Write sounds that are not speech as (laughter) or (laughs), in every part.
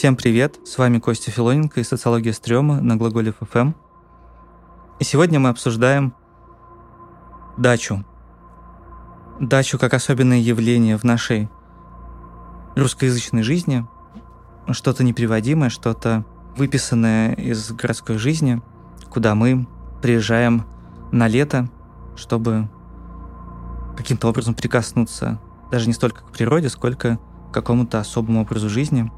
Всем привет, с вами Костя Филоненко и «Социология стрёма» на Глаголев ФМ. И сегодня мы обсуждаем дачу. Дачу как особенное явление в нашей русскоязычной жизни. Что-то неприводимое, что-то выписанное из городской жизни, куда мы приезжаем на лето, чтобы каким-то образом прикоснуться даже не столько к природе, сколько к какому-то особому образу жизни.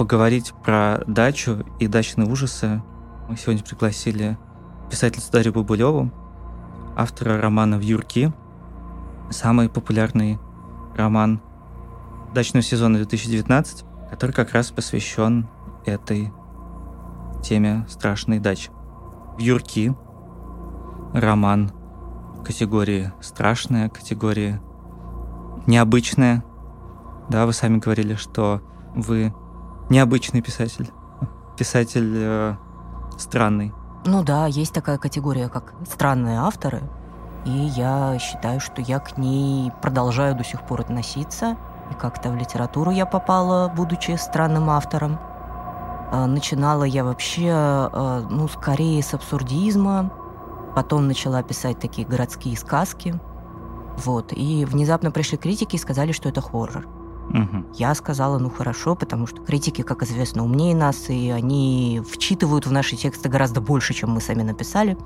Поговорить про дачу и дачные ужасы мы сегодня пригласили писательницу Дарью Бабулеву, автора романа «Вьюрки», самый популярный роман дачного сезона 2019, который как раз посвящен этой теме страшной дачи. «Вьюрки» — роман категории «страшная», категории «необычная». Да, вы сами говорили, что вы необычный писатель, писатель э, странный. Ну да, есть такая категория, как странные авторы, и я считаю, что я к ней продолжаю до сих пор относиться. И как-то в литературу я попала, будучи странным автором. А, начинала я вообще, а, ну, скорее с абсурдизма, потом начала писать такие городские сказки. Вот. И внезапно пришли критики и сказали, что это хоррор. Угу. Я сказала, ну хорошо, потому что критики, как известно, умнее нас, и они вчитывают в наши тексты гораздо больше, чем мы сами написали.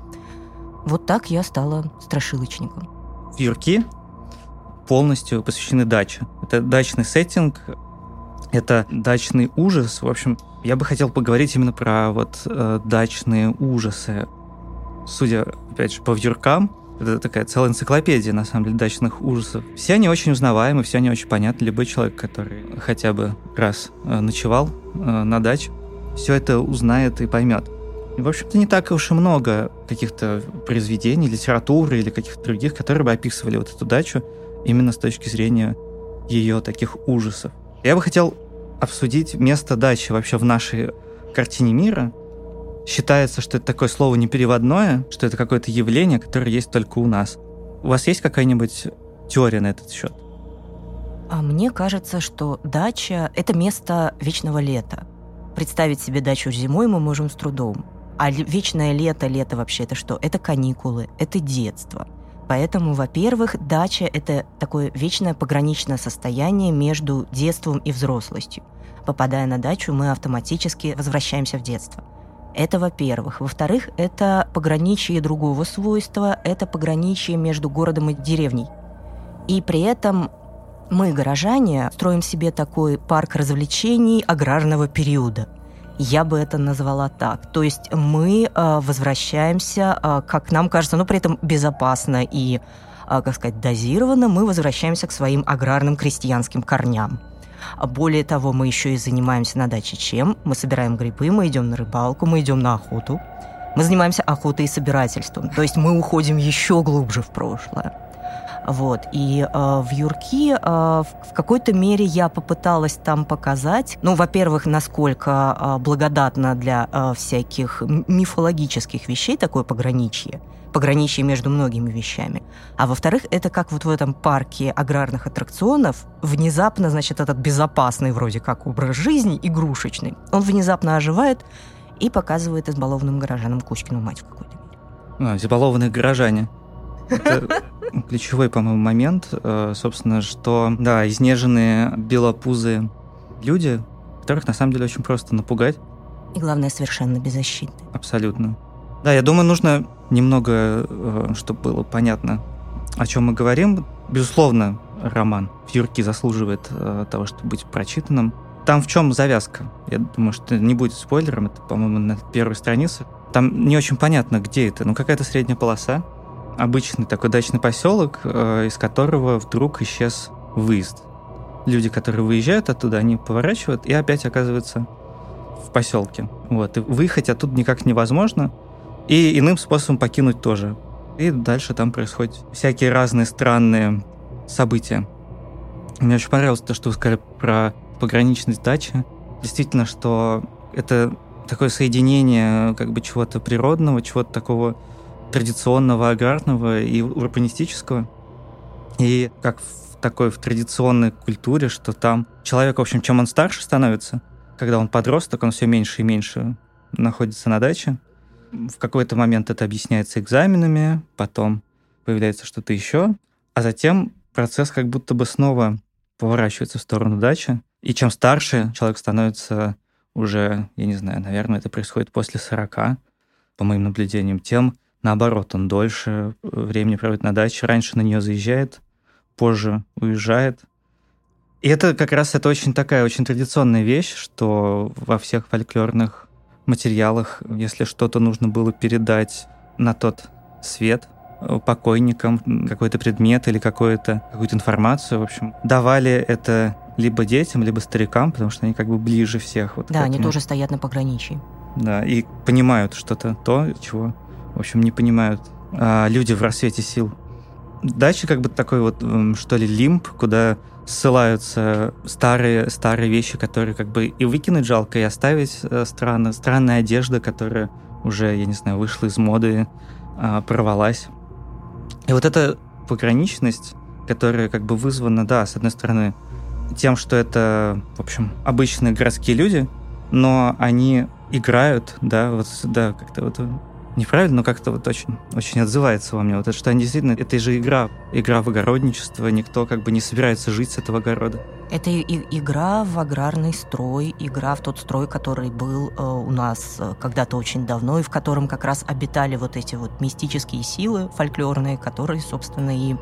Вот так я стала страшилочником. Юрки полностью посвящены даче. Это дачный сеттинг, это дачный ужас. В общем, я бы хотел поговорить именно про вот э, дачные ужасы. Судя, опять же, по вьюркам, это такая целая энциклопедия, на самом деле, дачных ужасов. Все они очень узнаваемы, все они очень понятны. Любой человек, который хотя бы раз э, ночевал э, на даче, все это узнает и поймет. И, в общем-то, не так уж и много каких-то произведений, литературы или каких-то других, которые бы описывали вот эту дачу именно с точки зрения ее таких ужасов. Я бы хотел обсудить место дачи вообще в нашей картине мира – считается, что это такое слово непереводное, что это какое-то явление, которое есть только у нас. У вас есть какая-нибудь теория на этот счет? А мне кажется, что дача — это место вечного лета. Представить себе дачу зимой мы можем с трудом. А вечное лето, лето вообще это что? Это каникулы, это детство. Поэтому, во-первых, дача — это такое вечное пограничное состояние между детством и взрослостью. Попадая на дачу, мы автоматически возвращаемся в детство — это во-первых. Во-вторых, это пограничие другого свойства, это пограничие между городом и деревней. И при этом мы, горожане, строим себе такой парк развлечений аграрного периода. Я бы это назвала так. То есть мы э, возвращаемся, э, как нам кажется, но при этом безопасно и, э, как сказать, дозированно, мы возвращаемся к своим аграрным крестьянским корням. А более того, мы еще и занимаемся на даче чем? Мы собираем грибы, мы идем на рыбалку, мы идем на охоту. Мы занимаемся охотой и собирательством. То есть мы уходим еще глубже в прошлое. Вот. И э, в Юрки э, в какой-то мере я попыталась там показать, ну, во-первых, насколько э, благодатно для э, всяких мифологических вещей такое пограничье, пограничье между многими вещами. А во-вторых, это как вот в этом парке аграрных аттракционов внезапно, значит, этот безопасный вроде как образ жизни, игрушечный, он внезапно оживает и показывает избалованным горожанам Кузькину мать в какой-то мере. А, избалованные горожане. (laughs) Это ключевой, по-моему, момент, э, собственно, что, да, изнеженные белопузые люди, которых на самом деле очень просто напугать. И главное, совершенно беззащитны. Абсолютно. Да, я думаю, нужно немного, э, чтобы было понятно, о чем мы говорим. Безусловно, роман «Фьюрки» заслуживает э, того, чтобы быть прочитанным. Там в чем завязка? Я думаю, что не будет спойлером, это, по-моему, на первой странице. Там не очень понятно, где это. Ну, какая-то средняя полоса, обычный такой дачный поселок, э, из которого вдруг исчез выезд. Люди, которые выезжают оттуда, они поворачивают и опять оказываются в поселке. Вот. И выехать оттуда никак невозможно. И иным способом покинуть тоже. И дальше там происходят всякие разные странные события. Мне очень понравилось то, что вы сказали про пограничность дачи. Действительно, что это такое соединение как бы чего-то природного, чего-то такого традиционного аграрного и урбанистического. И как в такой в традиционной культуре, что там человек, в общем, чем он старше становится, когда он подросток, он все меньше и меньше находится на даче. В какой-то момент это объясняется экзаменами, потом появляется что-то еще, а затем процесс как будто бы снова поворачивается в сторону дачи. И чем старше человек становится уже, я не знаю, наверное, это происходит после 40, по моим наблюдениям, тем наоборот, он дольше времени проводит на даче, раньше на нее заезжает, позже уезжает. И это как раз это очень такая очень традиционная вещь, что во всех фольклорных материалах, если что-то нужно было передать на тот свет э, покойникам, какой-то предмет или какую-то какую информацию, в общем, давали это либо детям, либо старикам, потому что они как бы ближе всех. Вот да, они тоже стоят на пограничье. Да, и понимают что-то то, чего, в общем, не понимают а, люди в рассвете сил. Дальше как бы такой вот, что ли, лимб, куда ссылаются старые, старые вещи, которые как бы и выкинуть жалко, и оставить э, странно. Странная одежда, которая уже, я не знаю, вышла из моды, э, порвалась. И вот эта пограничность, которая как бы вызвана, да, с одной стороны, тем, что это, в общем, обычные городские люди, но они играют, да, вот, да, как-то вот неправильно, но как-то вот очень, очень отзывается во мне. Вот это, что они действительно, это же игра, игра в огородничество, никто как бы не собирается жить с этого огорода. Это и, игра в аграрный строй, игра в тот строй, который был э, у нас э, когда-то очень давно, и в котором как раз обитали вот эти вот мистические силы фольклорные, которые, собственно, и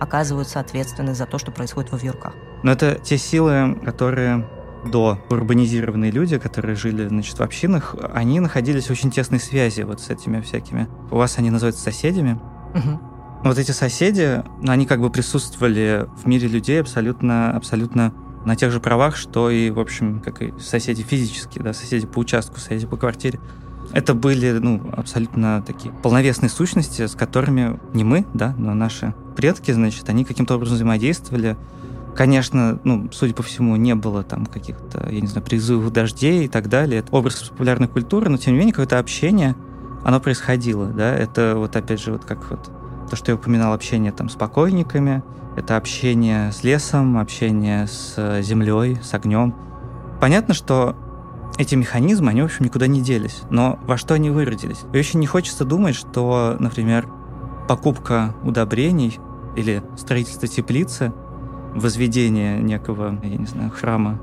оказываются ответственны за то, что происходит во вьюрках. Но это те силы, которые до урбанизированные люди, которые жили, значит, в общинах, они находились в очень тесной связи вот с этими всякими. У вас они называются соседями. Угу. Вот эти соседи, они как бы присутствовали в мире людей абсолютно, абсолютно на тех же правах, что и, в общем, как и соседи физические, да, соседи по участку, соседи по квартире. Это были, ну, абсолютно такие полновесные сущности, с которыми не мы, да, но наши предки, значит, они каким-то образом взаимодействовали, Конечно, ну, судя по всему, не было там каких-то, я не знаю, призывов дождей и так далее. Это образ популярной культуры, но тем не менее какое-то общение, оно происходило, да. Это вот опять же вот как вот то, что я упоминал, общение там с покойниками, это общение с лесом, общение с землей, с огнем. Понятно, что эти механизмы, они, в общем, никуда не делись. Но во что они выродились? И очень не хочется думать, что, например, покупка удобрений или строительство теплицы – возведение некого, я не знаю, храма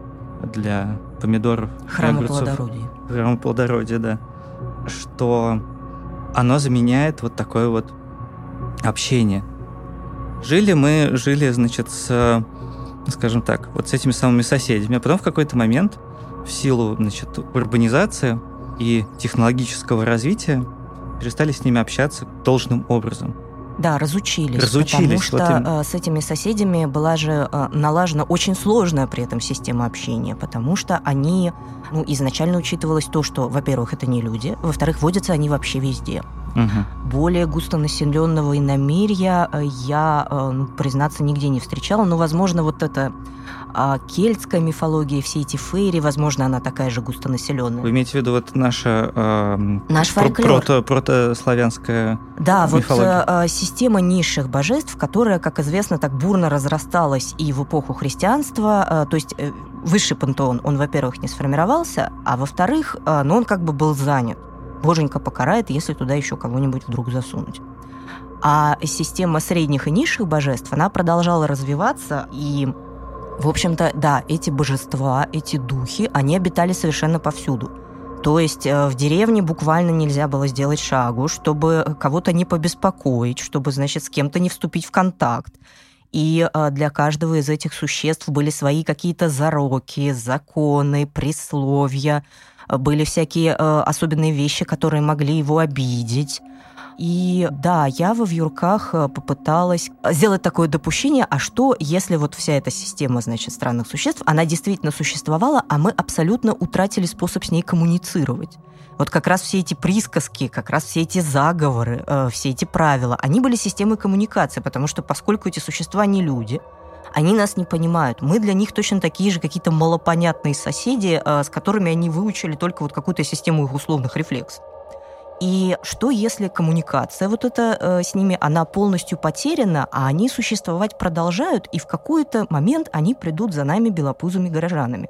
для помидоров. Храма плодородия. Храма плодородия, да. Что оно заменяет вот такое вот общение. Жили мы, жили, значит, с, скажем так, вот с этими самыми соседями, а потом в какой-то момент в силу, значит, урбанизации и технологического развития перестали с ними общаться должным образом. Да, разучились. Разучились. Потому что вот с этими соседями была же э, налажена очень сложная при этом система общения, потому что они, ну, изначально учитывалось то, что, во-первых, это не люди, во-вторых, водятся они вообще везде. Угу. Более густонаселенного иномирья э, я, э, ну, признаться, нигде не встречала, но, возможно, вот это а кельтская мифология, все эти фейри, возможно, она такая же густонаселенная. Вы имеете в виду вот наша э, Наш. Прото, протославянская Да, мифология. вот э, система низших божеств, которая, как известно, так бурно разрасталась и в эпоху христианства, э, то есть э, высший пантеон, он, во-первых, не сформировался, а во-вторых, э, ну, он как бы был занят. Боженька покарает, если туда еще кого-нибудь вдруг засунуть. А система средних и низших божеств, она продолжала развиваться, и в общем-то, да, эти божества, эти духи, они обитали совершенно повсюду. То есть э, в деревне буквально нельзя было сделать шагу, чтобы кого-то не побеспокоить, чтобы, значит, с кем-то не вступить в контакт. И э, для каждого из этих существ были свои какие-то зароки, законы, присловия, были всякие э, особенные вещи, которые могли его обидеть. И да, я во вьюрках э, попыталась сделать такое допущение, а что, если вот вся эта система, значит, странных существ, она действительно существовала, а мы абсолютно утратили способ с ней коммуницировать. Вот как раз все эти присказки, как раз все эти заговоры, э, все эти правила, они были системой коммуникации, потому что поскольку эти существа не люди, они нас не понимают. Мы для них точно такие же какие-то малопонятные соседи, э, с которыми они выучили только вот какую-то систему их условных рефлексов. И что, если коммуникация вот эта э, с ними, она полностью потеряна, а они существовать продолжают, и в какой-то момент они придут за нами белопузыми горожанами?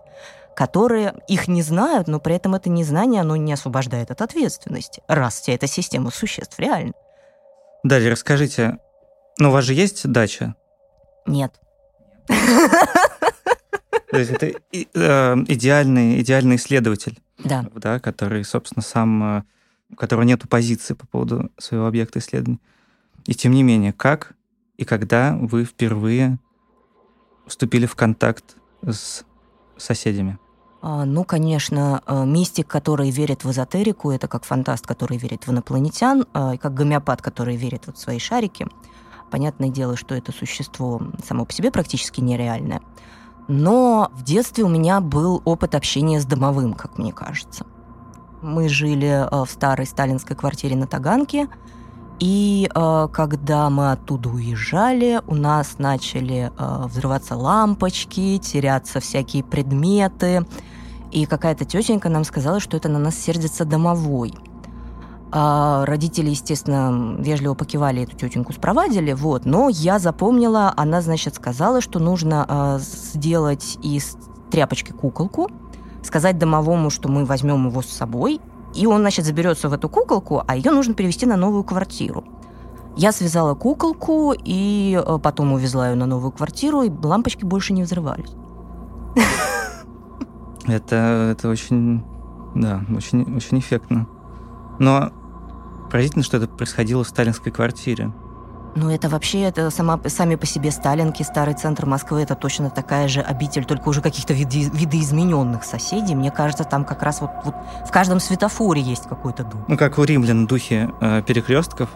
которые их не знают, но при этом это незнание, оно не освобождает от ответственности, раз вся эта система существ реально. Далее расскажите, ну у вас же есть дача? Нет. То есть это э, идеальный, идеальный исследователь, да. Да, который, собственно, сам, э, у которого нет позиции по поводу своего объекта исследования. И тем не менее, как и когда вы впервые вступили в контакт с соседями? А, ну, конечно, э, мистик, который верит в эзотерику, это как фантаст, который верит в инопланетян, а, и как гомеопат, который верит в свои шарики. Понятное дело, что это существо само по себе практически нереальное. Но в детстве у меня был опыт общения с домовым, как мне кажется. Мы жили э, в старой сталинской квартире на Таганке, и э, когда мы оттуда уезжали, у нас начали э, взрываться лампочки, теряться всякие предметы. И какая-то тетенька нам сказала, что это на нас сердится домовой – а родители, естественно, вежливо покивали эту тетеньку, спровадили, вот. Но я запомнила, она, значит, сказала, что нужно э, сделать из тряпочки куколку, сказать домовому, что мы возьмем его с собой, и он, значит, заберется в эту куколку, а ее нужно перевести на новую квартиру. Я связала куколку и э, потом увезла ее на новую квартиру, и лампочки больше не взрывались. Это, это очень, да, очень, очень эффектно. Но Поразительно, что это происходило в сталинской квартире. Ну, это вообще, это сама, сами по себе Сталинки, старый центр Москвы, это точно такая же обитель, только уже каких-то види, видоизмененных соседей. Мне кажется, там как раз вот, вот в каждом светофоре есть какой-то дух. Ну, как у римлян духи э, перекрестков,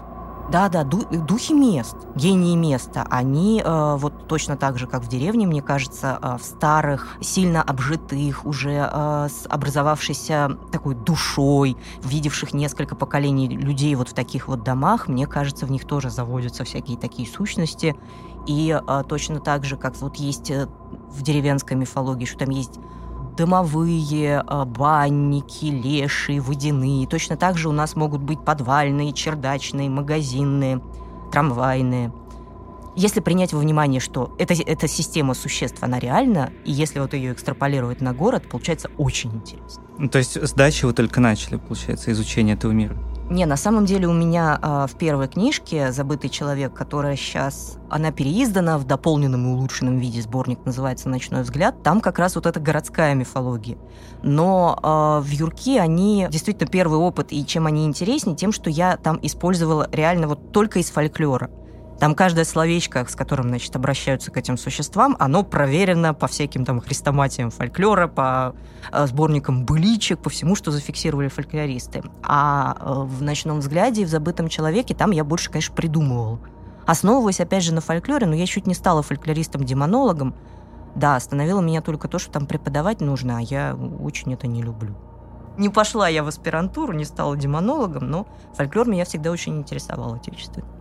да-да, духи мест, гении места, они э, вот точно так же, как в деревне, мне кажется, э, в старых, сильно обжитых, уже э, с образовавшейся такой душой, видевших несколько поколений людей вот в таких вот домах, мне кажется, в них тоже заводятся всякие такие сущности. И э, точно так же, как вот есть э, в деревенской мифологии, что там есть домовые, а, банники, леши, водяные. Точно так же у нас могут быть подвальные, чердачные, магазинные, трамвайные. Если принять во внимание, что эта, эта система существ, она реальна, и если вот ее экстраполировать на город, получается очень интересно. Ну, то есть с дачи вы только начали, получается, изучение этого мира? Не, на самом деле у меня э, в первой книжке «Забытый человек», которая сейчас, она переиздана в дополненном и улучшенном виде, сборник называется «Ночной взгляд», там как раз вот эта городская мифология. Но э, в Юрке они действительно первый опыт, и чем они интереснее, тем, что я там использовала реально вот только из фольклора. Там каждое словечко, с которым, значит, обращаются к этим существам, оно проверено по всяким там хрестоматиям фольклора, по э, сборникам быличек, по всему, что зафиксировали фольклористы. А э, в «Ночном взгляде» и в «Забытом человеке» там я больше, конечно, придумывала. Основываясь, опять же, на фольклоре, но я чуть не стала фольклористом-демонологом. Да, остановило меня только то, что там преподавать нужно, а я очень это не люблю. Не пошла я в аспирантуру, не стала демонологом, но фольклор меня всегда очень интересовал отечественный.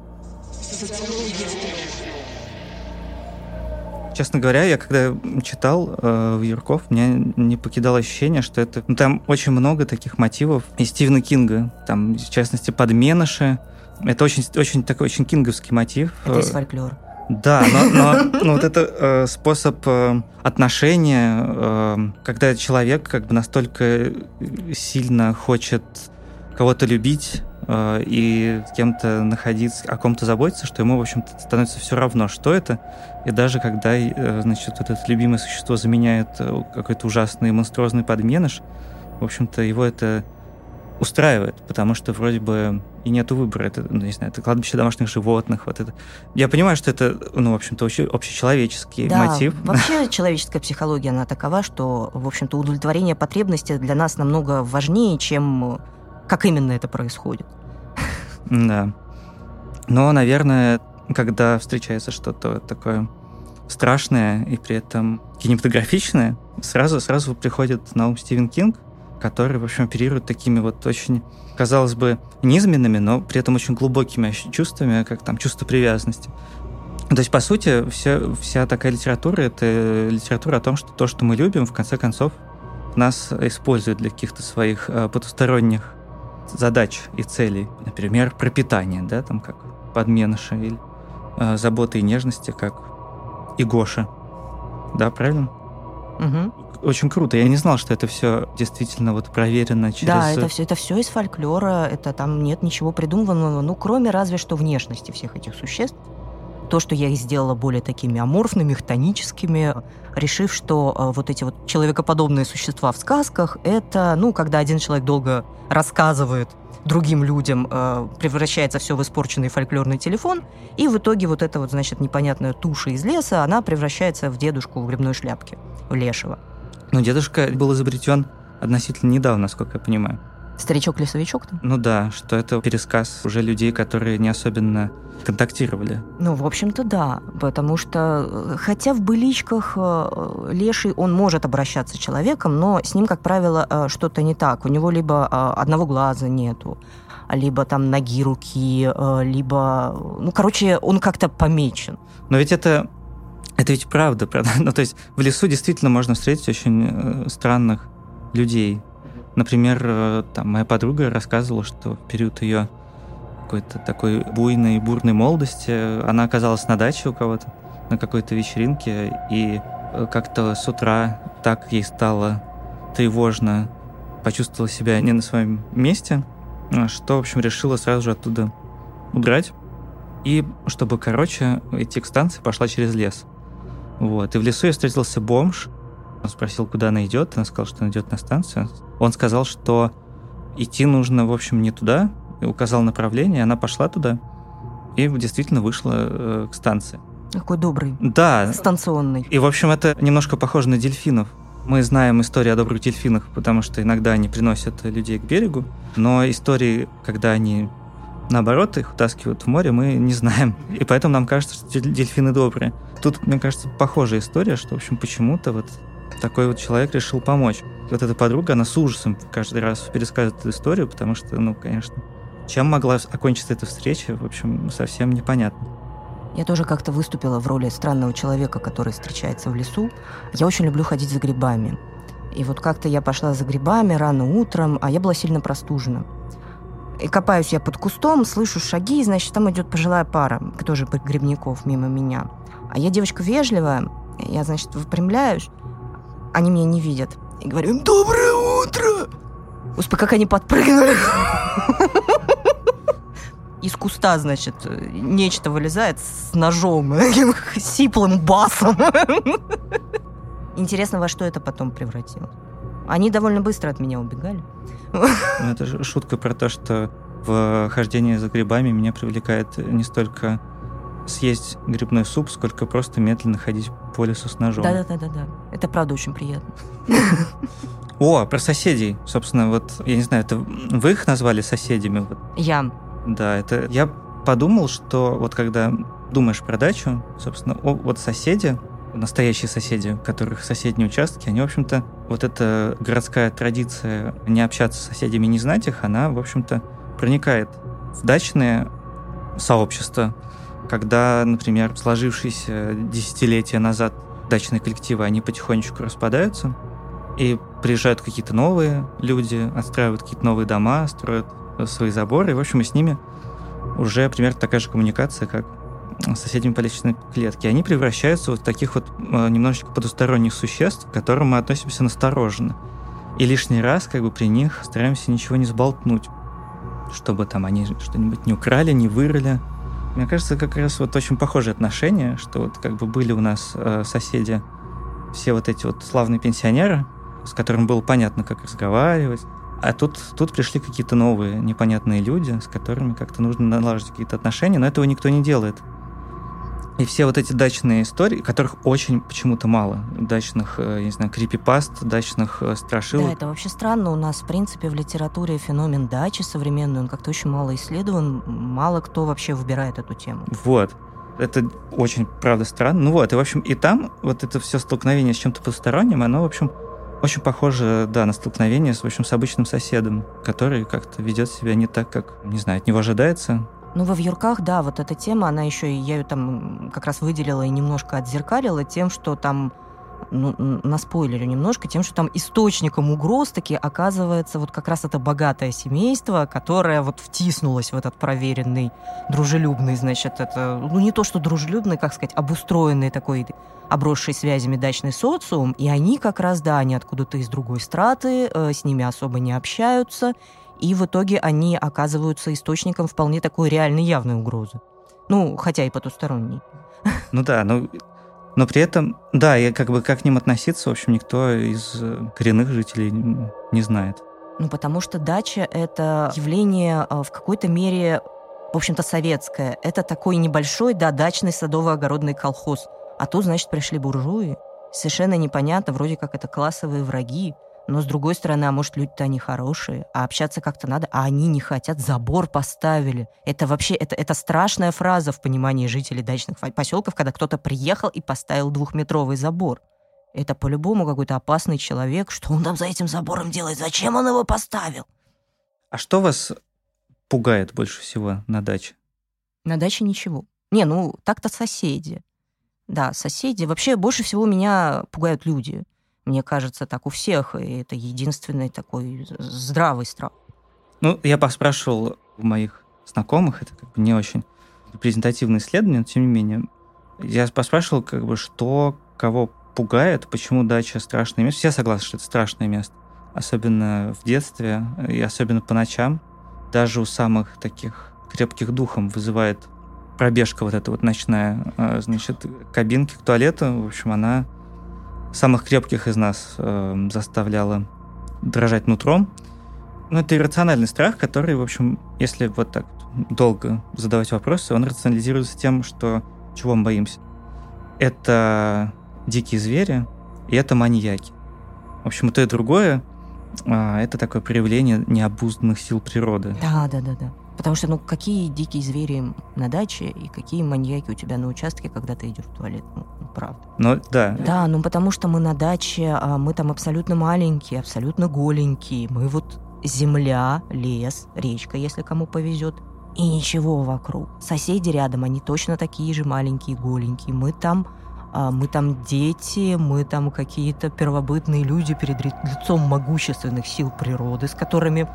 Честно говоря, я когда читал э, в Юрков, меня не покидало ощущение, что это... Ну, там очень много таких мотивов из Стивена Кинга. Там, в частности, подменыши. Это очень, очень такой очень кинговский мотив. Это из фольклора. Да, но, но, но вот это э, способ э, отношения, э, когда человек как бы настолько сильно хочет кого-то любить, Э, и с кем-то находиться, о ком-то заботиться, что ему, в общем-то, становится все равно, что это. И даже когда, э, значит, вот это любимое существо заменяет э, какой-то ужасный монструозный подменыш, в общем-то, его это устраивает, потому что вроде бы и нету выбора. Это, ну, не знаю, это кладбище домашних животных. Вот это. Я понимаю, что это, ну, в общем-то, общечеловеческий да, мотив. Вообще (laughs) человеческая психология, она такова, что, в общем-то, удовлетворение потребностей для нас намного важнее, чем как именно это происходит. Да. Но, наверное, когда встречается что-то такое страшное и при этом кинематографичное, сразу, сразу приходит на ум Стивен Кинг, который, в общем, оперирует такими вот очень, казалось бы, низменными, но при этом очень глубокими чувствами, как там чувство привязанности. То есть, по сути, вся, вся такая литература — это литература о том, что то, что мы любим, в конце концов, нас использует для каких-то своих э, потусторонних задач и целей, например, пропитание, да, там как подменыша или э, заботы и нежности, как и Гоша. Да, правильно? Угу. Очень круто. Я не знал, что это все действительно вот проверено через... Да, это все, это все из фольклора, это там нет ничего придуманного, ну, кроме разве что внешности всех этих существ. То, что я их сделала более такими аморфными, хтоническими, решив, что э, вот эти вот человекоподобные существа в сказках, это, ну, когда один человек долго рассказывает другим людям, э, превращается все в испорченный фольклорный телефон, и в итоге вот эта вот, значит, непонятная туша из леса, она превращается в дедушку в грибной шляпке, в лешего. Но дедушка был изобретен относительно недавно, насколько я понимаю. Старичок-лесовичок-то? Ну да, что это пересказ уже людей, которые не особенно контактировали. Ну, в общем-то, да. Потому что, э, хотя в быличках э, леший, он может обращаться с человеком, но с ним, как правило, э, что-то не так. У него либо одного глаза нету, либо там ноги, руки, либо... Ну, короче, он как-то помечен. Но ведь это это ведь правда, правда. (laughs) Ну, то есть в лесу действительно можно встретить очень странных людей. Например, там моя подруга рассказывала, что в период ее какой-то такой буйной, бурной молодости. Она оказалась на даче у кого-то, на какой-то вечеринке, и э, как-то с утра так ей стало тревожно, почувствовала себя не на своем месте, э, что, в общем, решила сразу же оттуда удрать. И, чтобы короче идти к станции, пошла через лес. Вот. И в лесу я встретился бомж. Он спросил, куда она идет. Она сказала, что она идет на станцию. Он сказал, что идти нужно, в общем, не туда, указал направление, она пошла туда и действительно вышла э, к станции. Какой добрый. Да. Станционный. И, в общем, это немножко похоже на дельфинов. Мы знаем историю о добрых дельфинах, потому что иногда они приносят людей к берегу, но истории, когда они наоборот их утаскивают в море, мы не знаем. И поэтому нам кажется, что дельфины добрые. Тут, мне кажется, похожая история, что, в общем, почему-то вот такой вот человек решил помочь. Вот эта подруга, она с ужасом каждый раз пересказывает эту историю, потому что, ну, конечно, чем могла окончиться эта встреча, в общем, совсем непонятно. Я тоже как-то выступила в роли странного человека, который встречается в лесу. Я очень люблю ходить за грибами. И вот как-то я пошла за грибами рано утром, а я была сильно простужена. И копаюсь я под кустом, слышу шаги, значит, там идет пожилая пара, тоже грибников мимо меня. А я девочка вежливая, я, значит, выпрямляюсь, они меня не видят. И говорю им «Доброе утро!» Господи, как они подпрыгнули. (laughs) Из куста, значит, нечто вылезает с ножом, (laughs) сиплым басом. (laughs) Интересно, во что это потом превратилось. Они довольно быстро от меня убегали. Ну, это шутка про то, что в хождении за грибами меня привлекает не столько съесть грибной суп, сколько просто медленно ходить по лесу с ножом. Да-да-да-да. Это правда очень приятно. (laughs) О, про соседей. Собственно, вот, я не знаю, это вы их назвали соседями? Я. Да, это... Я подумал, что вот когда думаешь про дачу, собственно, о, вот соседи, настоящие соседи, у которых соседние участки, они, в общем-то, вот эта городская традиция не общаться с соседями, не знать их, она, в общем-то, проникает в дачные сообщества, когда, например, сложившиеся десятилетия назад дачные коллективы, они потихонечку распадаются, и приезжают какие-то новые люди, отстраивают какие-то новые дома, строят свои заборы. И, в общем, и с ними уже примерно такая же коммуникация, как с соседями по личной клетке. Они превращаются вот в таких вот э, немножечко потусторонних существ, к которым мы относимся настороженно. И лишний раз как бы при них стараемся ничего не сболтнуть, чтобы там они что-нибудь не украли, не вырыли. Мне кажется, как раз вот очень похожие отношения, что вот как бы были у нас э, соседи, все вот эти вот славные пенсионеры, с которым было понятно, как разговаривать. А тут, тут пришли какие-то новые непонятные люди, с которыми как-то нужно налаживать какие-то отношения, но этого никто не делает. И все вот эти дачные истории, которых очень почему-то мало, дачных, э, я не знаю, крипипаст, дачных э, страшилок. Да, это вообще странно. У нас, в принципе, в литературе феномен дачи современный, он как-то очень мало исследован, мало кто вообще выбирает эту тему. Вот. Это очень, правда, странно. Ну вот, и, в общем, и там вот это все столкновение с чем-то посторонним, оно, в общем, очень похоже, да, на столкновение с, в общем, с обычным соседом, который как-то ведет себя не так, как, не знаю, от него ожидается. Ну, во вьюрках, да, вот эта тема, она еще, я ее там как раз выделила и немножко отзеркалила тем, что там ну, наспойлерю немножко тем, что там источником угроз таки оказывается вот как раз это богатое семейство, которое вот втиснулось в этот проверенный, дружелюбный, значит, это, ну, не то, что дружелюбный, как сказать, обустроенный такой обросший связями дачный социум, и они как раз, да, они откуда-то из другой страты, э, с ними особо не общаются, и в итоге они оказываются источником вполне такой реальной явной угрозы. Ну, хотя и потусторонней. Ну да, ну но при этом, да, и как бы как к ним относиться, в общем, никто из э, коренных жителей не знает. Ну, потому что дача — это явление э, в какой-то мере, в общем-то, советское. Это такой небольшой, да, дачный садово-огородный колхоз. А тут, значит, пришли буржуи. Совершенно непонятно, вроде как это классовые враги. Но, с другой стороны, а может, люди-то они хорошие, а общаться как-то надо, а они не хотят, забор поставили. Это вообще, это, это страшная фраза в понимании жителей дачных поселков, когда кто-то приехал и поставил двухметровый забор. Это по-любому какой-то опасный человек. Что он там за этим забором делает? Зачем он его поставил? А что вас пугает больше всего на даче? На даче ничего. Не, ну так-то соседи. Да, соседи. Вообще больше всего меня пугают люди мне кажется, так у всех, и это единственный такой здравый страх. Ну, я поспрашивал у моих знакомых, это как бы не очень репрезентативное исследование, но тем не менее. Я поспрашивал, как бы, что кого пугает, почему дача страшное место. Все согласны, что это страшное место. Особенно в детстве и особенно по ночам. Даже у самых таких крепких духом вызывает пробежка вот эта вот ночная, а, значит, кабинки к туалету. В общем, она самых крепких из нас э, заставляла дрожать нутром. Но это иррациональный страх, который, в общем, если вот так долго задавать вопросы, он рационализируется тем, что чего мы боимся. Это дикие звери и это маньяки. В общем, и то и другое а, это такое проявление необузданных сил природы. Да, да, да, да. Потому что, ну, какие дикие звери на даче и какие маньяки у тебя на участке, когда ты идешь в туалет, ну, правда. Ну, да. Да, ну, потому что мы на даче, а мы там абсолютно маленькие, абсолютно голенькие. Мы вот земля, лес, речка, если кому повезет, и ничего вокруг. Соседи рядом, они точно такие же маленькие, голенькие. Мы там а, мы там дети, мы там какие-то первобытные люди перед лицом могущественных сил природы, с которыми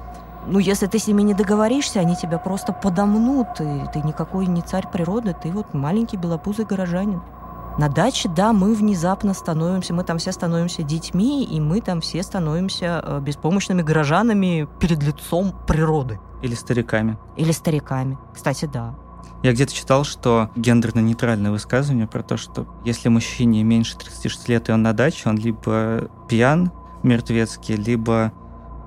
ну, если ты с ними не договоришься, они тебя просто подомнут, и ты никакой не царь природы, ты вот маленький белопузый горожанин. На даче, да, мы внезапно становимся, мы там все становимся детьми, и мы там все становимся э, беспомощными горожанами перед лицом природы. Или стариками. Или стариками. Кстати, да. Я где-то читал, что гендерно-нейтральное высказывание про то, что если мужчине меньше 36 лет, и он на даче, он либо пьян мертвецкий, либо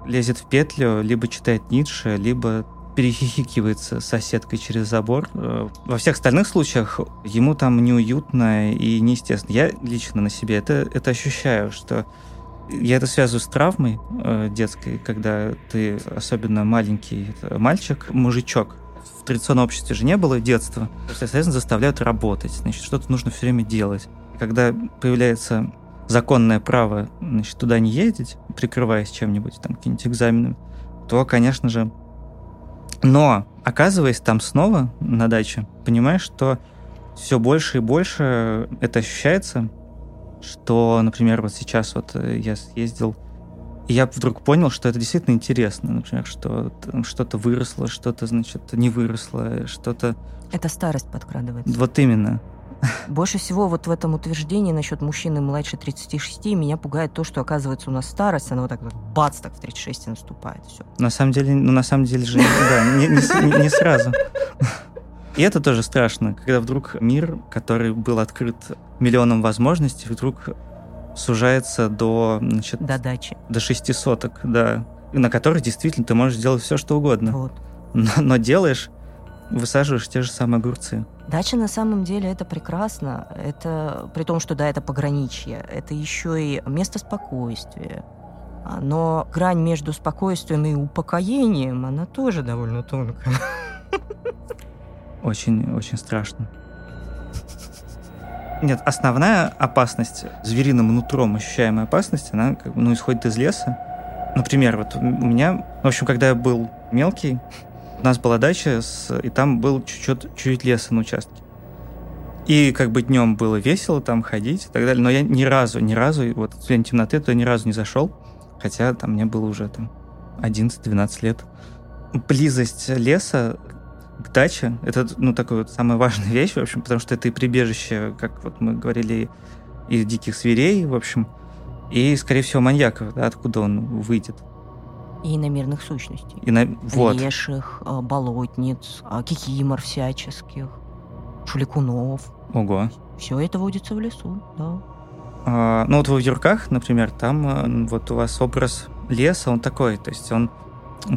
лезет в петлю, либо читает Ницше, либо перехихикивается с соседкой через забор. Э, во всех остальных случаях ему там неуютно и неестественно. Я лично на себе это, это ощущаю, что я это связываю с травмой э, детской, когда ты особенно маленький мальчик, мужичок. В традиционном обществе же не было детства. Соответственно, заставляют работать. Значит, что-то нужно все время делать. Когда появляется законное право значит, туда не ездить, прикрываясь чем-нибудь, там, какими-нибудь экзаменами, то, конечно же... Но, оказываясь там снова на даче, понимаешь, что все больше и больше это ощущается, что, например, вот сейчас вот э, я съездил, и я вдруг понял, что это действительно интересно, например, что что-то выросло, что-то, значит, не выросло, что-то... Это старость подкрадывается. Вот именно. Больше всего вот в этом утверждении насчет мужчины младше 36 меня пугает то, что, оказывается, у нас старость, она вот так вот бац, так в 36 наступает. Все. На самом деле, ну, на самом деле же, да, не, не, не сразу. И это тоже страшно, когда вдруг мир, который был открыт миллионом возможностей, вдруг сужается до, значит, до дачи. До шести соток, да, на которых действительно ты можешь делать все, что угодно. Вот. Но, но делаешь, высаживаешь те же самые огурцы. Дача на самом деле это прекрасно. Это при том, что да, это пограничье. Это еще и место спокойствия. Но грань между спокойствием и упокоением, она тоже довольно тонкая. Очень, очень страшно. Нет, основная опасность, звериным нутром ощущаемая опасность, она ну, исходит из леса. Например, вот у меня, в общем, когда я был мелкий, у нас была дача, с, и там был чуть-чуть, чуть леса на участке. И как бы днем было весело там ходить и так далее. Но я ни разу, ни разу, вот в день темноты то ни разу не зашел. Хотя там мне было уже там 11-12 лет. Близость леса к даче — это, ну, такая вот самая важная вещь, в общем, потому что это и прибежище, как вот мы говорили, и диких зверей, в общем, и, скорее всего, маньяков, да, откуда он выйдет. И иномерных сущностей. И на... вот. Леших, а, болотниц, а, кикимор всяческих, шуликунов. Ого. Все это водится в лесу, да. А, ну вот в Юрках, например, там а, вот у вас образ леса, он такой, то есть он,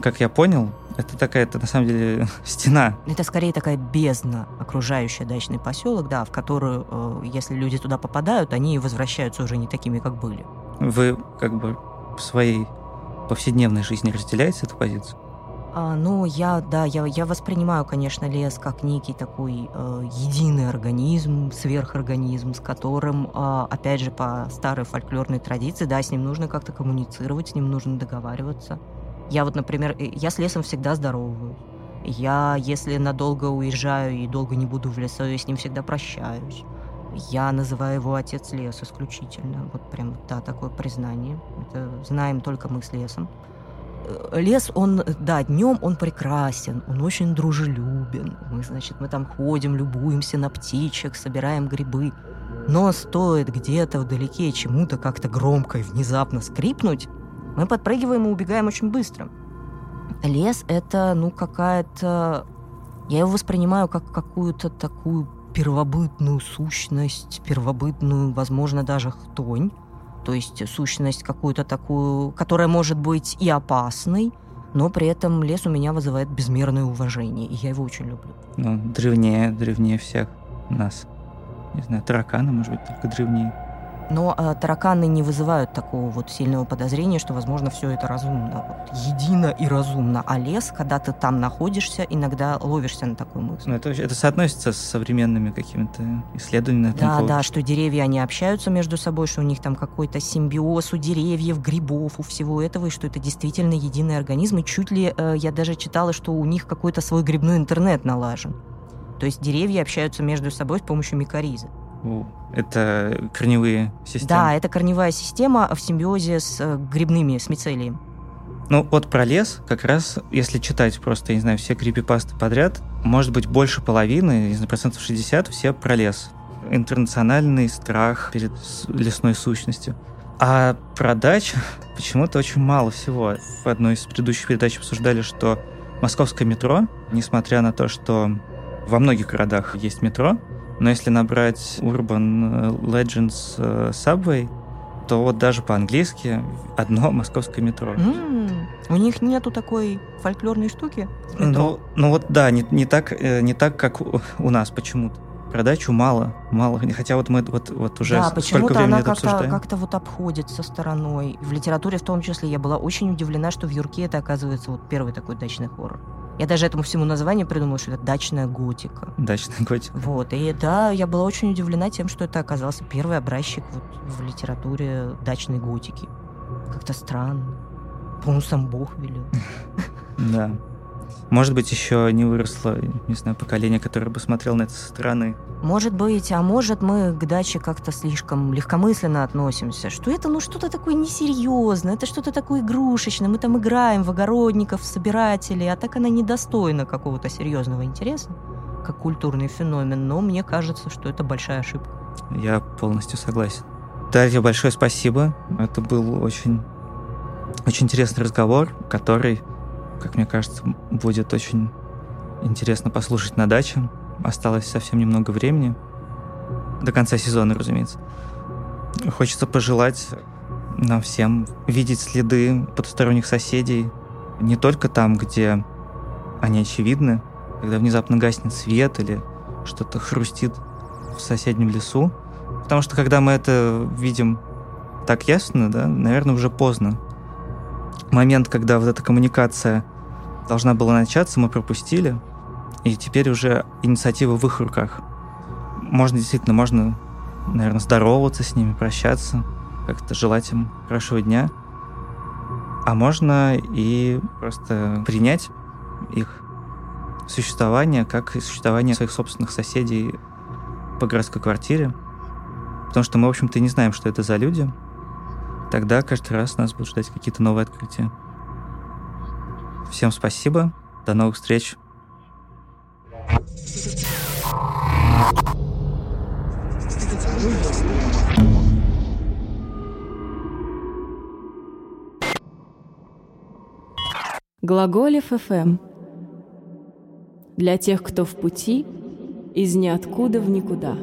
как я понял, это такая, это на самом деле (laughs) стена. Это скорее такая бездна, окружающая дачный поселок, да, в которую, э, если люди туда попадают, они возвращаются уже не такими, как были. Вы как бы в своей повседневной жизни разделяете эту позицию? А, ну, я, да, я, я воспринимаю, конечно, лес как некий такой э, единый организм, сверхорганизм, с которым, э, опять же, по старой фольклорной традиции, да, с ним нужно как-то коммуницировать, с ним нужно договариваться. Я вот, например, я с лесом всегда здороваюсь. Я, если надолго уезжаю и долго не буду в лесу, я с ним всегда прощаюсь. Я называю его отец лес исключительно. Вот прям, да, такое признание. Это знаем только мы с лесом. Э, лес, он, да, днем он прекрасен, он очень дружелюбен. Мы, значит, мы там ходим, любуемся на птичек, собираем грибы. Но стоит где-то вдалеке чему-то как-то громко и внезапно скрипнуть, мы подпрыгиваем и убегаем очень быстро. Лес — это, ну, какая-то... Я его воспринимаю как какую-то такую первобытную сущность, первобытную, возможно, даже хтонь, то есть сущность какую-то такую, которая может быть и опасной, но при этом лес у меня вызывает безмерное уважение, и я его очень люблю. Ну, древнее, древнее всех нас. Не знаю, тараканы, может быть, только древнее. Но э, тараканы не вызывают такого вот сильного подозрения, что, возможно, все это разумно, вот, едино и разумно. А лес, когда ты там находишься, иногда ловишься на такую мысль. Ну, это, это соотносится с современными какими-то исследованиями. Да, да, что деревья, они общаются между собой, что у них там какой-то симбиоз у деревьев, грибов, у всего этого, и что это действительно единый организм. И чуть ли э, я даже читала, что у них какой-то свой грибной интернет налажен. То есть деревья общаются между собой с помощью микоризы. Это корневые системы? Да, это корневая система в симбиозе с э, грибными, с мицелием. Ну, вот про лес, как раз, если читать просто, я не знаю, все крипипасты подряд, может быть, больше половины, не знаю, процентов 60, все про лес. Интернациональный страх перед лесной сущностью. А про дачу (laughs) почему-то очень мало всего. В одной из предыдущих передач обсуждали, что московское метро, несмотря на то, что во многих городах есть метро, но если набрать Urban Legends э, Subway, то вот даже по-английски одно (laughs) московское метро. Mm, у них нету такой фольклорной штуки? Ну, ну вот да, не, не, так, э, не так, как у нас почему-то. Продачу мало, мало. Хотя вот мы вот, вот уже да, почему-то она как-то, как-то вот обходится стороной. В литературе в том числе я была очень удивлена, что в Юрке это оказывается вот первый такой дачный хоррор. Я даже этому всему название придумала, что это дачная готика. Дачная готика. Вот. И да, я была очень удивлена тем, что это оказался первый образчик вот в литературе дачной готики. Как-то странно. По-моему, сам Бог велел. (laughs) Да. Может быть, еще не выросло, не знаю, поколение, которое бы смотрело на это со стороны. Может быть, а может мы к даче как-то слишком легкомысленно относимся, что это ну что-то такое несерьезное, это что-то такое игрушечное, мы там играем в огородников, в собирателей, а так она недостойна какого-то серьезного интереса, как культурный феномен, но мне кажется, что это большая ошибка. Я полностью согласен. Дарья, большое спасибо. Это был очень, очень интересный разговор, который как мне кажется, будет очень интересно послушать на даче. Осталось совсем немного времени. До конца сезона, разумеется. Хочется пожелать нам всем видеть следы потусторонних соседей не только там, где они очевидны, когда внезапно гаснет свет или что-то хрустит в соседнем лесу. Потому что когда мы это видим так ясно, да, наверное, уже поздно момент, когда вот эта коммуникация должна была начаться, мы пропустили, и теперь уже инициатива в их руках. Можно действительно, можно, наверное, здороваться с ними, прощаться, как-то желать им хорошего дня. А можно и просто принять их существование, как и существование своих собственных соседей по городской квартире, потому что мы, в общем-то, не знаем, что это за люди, тогда каждый раз нас будут ждать какие-то новые открытия. Всем спасибо, до новых встреч. Глаголев ФМ. Для тех, кто в пути, из ниоткуда в никуда.